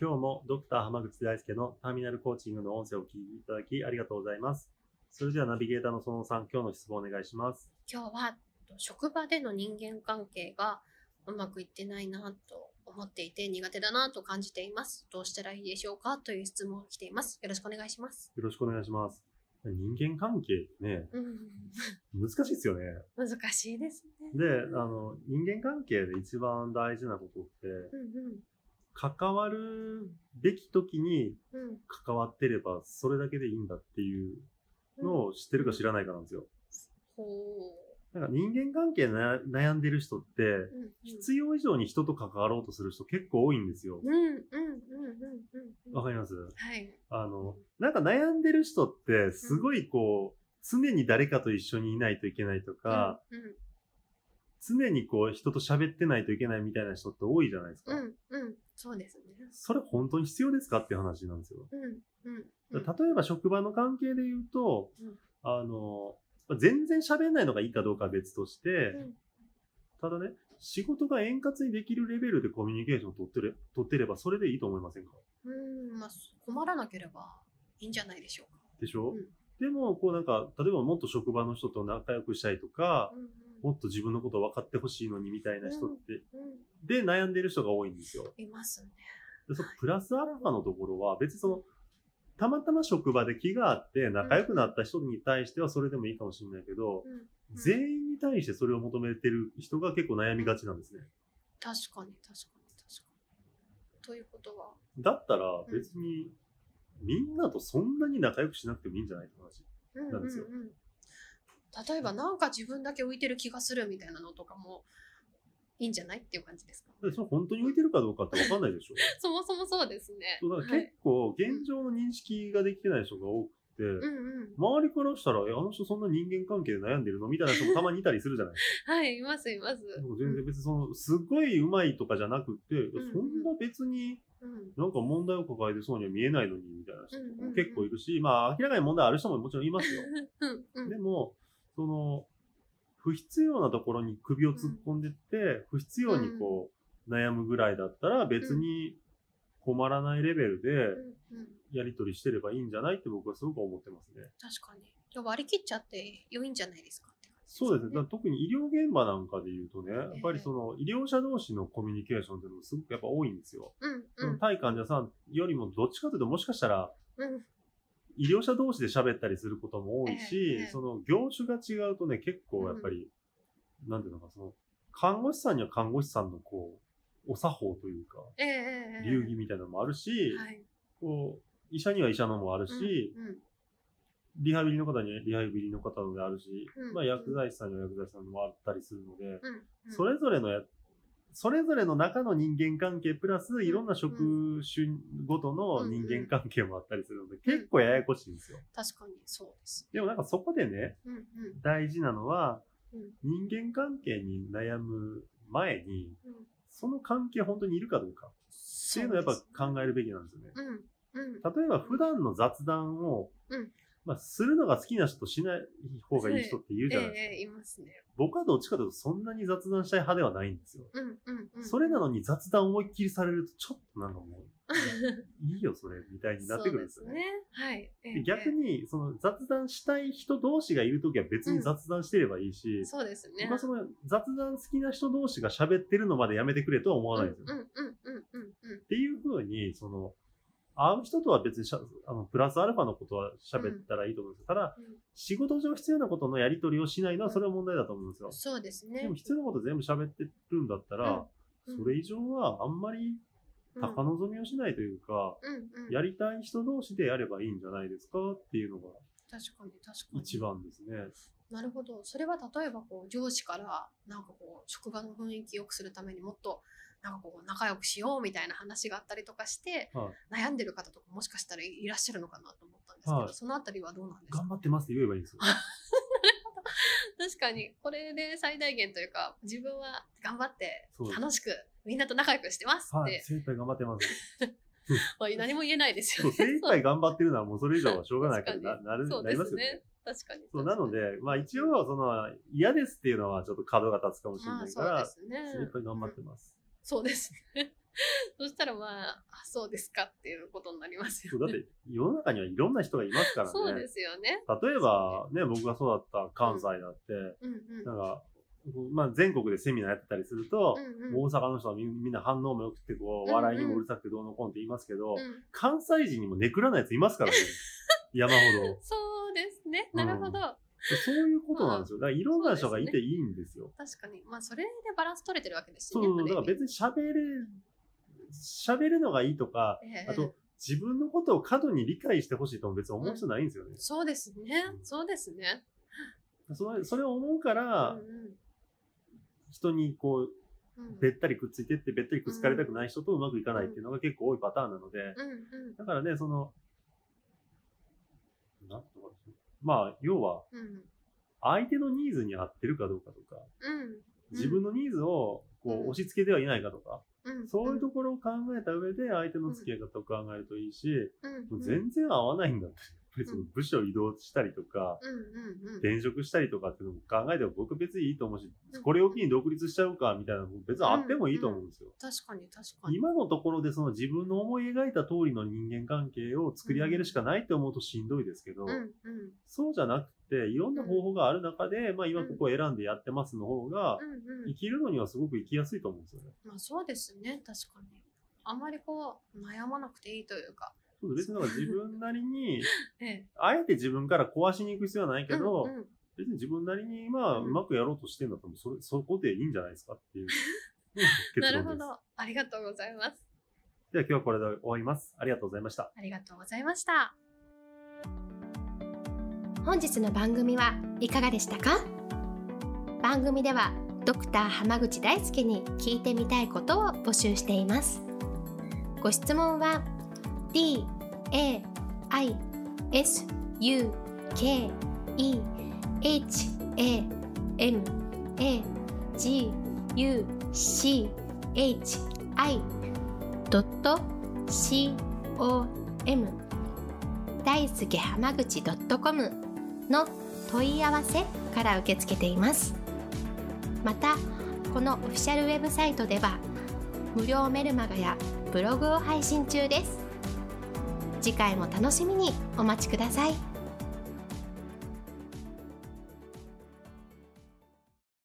今日もドクター濱口大輔のターミナルコーチングの音声を聞いていただきありがとうございます。それではナビゲーターのそのさん、今日の質問お願いします。今日は職場での人間関係がうまくいってないなと思っていて苦手だなと感じています。どうしたらいいでしょうかという質問が来ています。よろしくお願いします。よろしくお願いします。人間関係ね、うん、難しいですよね。難しいですね。で、あの、人間関係で一番大事なことって、うん関わるべき時に関わってればそれだけでいいんだっていうのを知ってるか知らないかなんですよ。ほなんか人間関係な悩んでる人って、必要以上に人と関わろうとする人結構多いんですよう。んうんうんうんうん。わかります？はい。あの、なんか悩んでる人って、すごいこう、常に誰かと一緒にいないといけないとか、常にこう、人と喋ってないといけないみたいな人って多いじゃないですか。うんうん。そうですね。それ本当に必要ですかっていう話なんですよ。うんうんうん。例えば職場の関係で言うと、うんあの、全然喋んないのがいいかどうかは別として、うんただね、仕事が円滑にできるレベルでコミュニケーションを取ってれ取ってればそれでいいと思いませんか？うん、まあ、困らなければいいんじゃないでしょうか。でしょ、うんでも、こうなんか、例えばもっと職場の人と仲良くしたいとか、うんもっと自分のことを分かってほしいのにみたいな人って、うんうん。で悩んでる人が多いんですよ。いますね。でそのプラスアルファのところは、別にその、たまたま職場で気があって仲良くなった人に対してはそれでもいいかもしれないけど、うん全員に対してそれを求めてる人が結構悩みがちなんですね。確かに、確かに、確かに。ということは、だったら別に、みんなとそんなに仲良くしなくてもいいんじゃないって話。うんなんですようんうん例えば、なんか自分だけ浮いてる気がするみたいなのとかもいいんじゃないっていう感じですか？でそれ本当に浮いてるかどうかって分かんないでしょ。そもそもそうですね。そうだからはい結構現状の認識ができてない人が多くて、うんうん。周りからしたら、え、あの人そんな人間関係で悩んでるのみたいな人もたまにいたりするじゃないです はい、います、います。か。全然別にその、すごい上手いとかじゃなくて、んそんな別にうん。なんか問題を抱えてそうには見えないのに、みたいな人うんうんうん結構いるし、まあ明らかに問題ある人ももちろんいますよ。うんうん。でも、その、不必要なところに首を突っ込んでって、不必要にこう、悩むぐらいだったら別に困らないレベルでうんうん。やり取りしてればいいんじゃないって僕はすごく思ってますね。確かに。じゃあ割り切っちゃって良いんじゃないですか？そうですね。特に医療現場なんかで言うとね、やっぱりその医療者同士のコミュニケーションっていうのもすごくやっぱ多いんですよ。うんそのうん対患者さんよりもどっちかというともしかしたらうん。医療者同士で喋ったりすることも多いし、ええその業種が違うとね、結構やっぱり、なんていうのか、その、看護師さんには看護師さんのこう、お作法というか、ええええ。流儀みたいなのもあるし、はい。こう、医者には医者のもあるし、うんうん。リハビリの方にはリハビリの方のであるし、うんまあ薬剤師さんには薬剤師さんのもあったりするので、うんうん。それぞれのや、それぞれの中の人間関係プラスいろんな職種ごとの人間関係もあったりするので、結構ややこしいんですよ。確かにそうです。でもなんかそこでね、うんうん大事なのは、うん人間関係に悩む前に、うん。その関係本当にいるかどうかっていうのをやっぱ考えるべきなんですよね。うんうん。例えば普段の雑談を、うんまあ、するのが好きな人としない方がいい人っているじゃないですか。ええいますね。僕はどっちかというとそんなに雑談したい派ではないんですよ。うんうんうん。それなのに雑談思いっきりされるとちょっとなんかもう、いいよそれ、みたいになってくるんですよね。ね。はい。ええで逆に、その雑談したい人同士がいるときは別に雑談してればいいし、そうですね。僕はその雑談好きな人同士が喋ってるのまでやめてくれとは思わないんですよ。うんうんうんうんうんっていうふうに、その、会う人とは別にしゃあのプラスアルファのことは喋ったらいいと思うんですよ。ただ、うん仕事上必要なことのやり取りをしないのはそれは問題だと思うんですよ。そうですね。でも必要なこと全部喋ってるんだったら、うんそれ以上はあんまり高望みをしないというか、うんうん。やりたい人同士でやればいいんじゃないですかっていうのが確かに確かに。一番ですね。なるほど。それは例えばこう上司からなんかこう職場の雰囲気良くするためにもっとなんかこう仲良くしようみたいな話があったりとかして、はい悩んでる方とかもしかしたらいらっしゃるのかなと思ったんですけど、はいそのあたりはどうなんですか？頑張ってますって言えばいいんですよ。確かにこれで最大限というか自分は頑張って楽しくみんなと仲良くしてますっはい、て、精一杯頑張ってます。まあ何も言えないですよね。精一杯頑張ってるのはもうそれ以上はしょうがないからななる、そうなりますよね。確かに。そう、なので、まあ一応、その、嫌ですっていうのはちょっと角が立つかもしれないから、ですね。精一杯頑張ってうんます。そうですね。そしたらまあ、あそうですかっていうことになりますよね。だって世の中にはいろんな人がいますからね。そうですよね。例えば、ね、僕が育った関西だって、うんうん。なんか、まあ全国でセミナーやってたりすると、うんうん大阪の人はみみんな反応も良くて、こう、うんうん笑いにもうるさくてどうのこうのって言いますけど、うん関西人にもネクラなやついますからね。山ほど。そうですね。なるほど。そういうことなんですよ。だからいろんな人がいていいんですよ。確かに。まあ、それでバランス取れてるわけですしね。そう、だから別に喋れ、喋るのがいいとか、ええあと、自分のことを過度に理解してほしいとも別に思う人ないんですよね。そうですね。そうですね。それそれを思うから、うん人にこう、うんうんべったりくっついてって、べったりくっつかれたくない人とうまくいかないっていうのが結構多いパターンなので、うんうんだからね、その、なまあ、要は、うん。相手のニーズに合ってるかどうかとか、うん。自分のニーズをこう押し付けてはいないかとか、うん。そういうところを考えた上で相手の付き合い方を考えるといいし、全然合わないんだって。別に部署移動したりとか、転職したりとかっていうのも考えても僕別にいいと思うしうん、これを機に独立しちゃうかみたいなのも別にあってもいいと思うんですよ。確かに確かに。今のところでその自分の思い描いた通りの人間関係を作り上げるしかないって思うとしんどいですけど、そうじゃなくて、いろんな方法がある中で、まあ今ここを選んでやってますの方が、生きるのにはすごく生きやすいと思うんですよね。まあそうですね。確かに。あまりこう悩まなくていいというか。そう別になんか自分なりに、ええ。あえて自分から壊しに行く必要はないけど、うんうん別に自分なりにまあうまくやろうとしてんだったら、それ、そこでいいんじゃないですかっていう結 なる。ほど。ありがとうございます。では今日はこれで終わります。ありがとうございました。ありがとうございました。本日の番組はいかがでしたか？番組ではドクター濱口大輔に聞いてみたいことを募集していますご質問は d a i s u k e h a m a g u c h i c o m 大輔濱口 .com の問い合わせから受け付けています。またこのオフィシャルウェブサイトでは無料メルマガやブログを配信中です。次回も楽しみにお待ちください。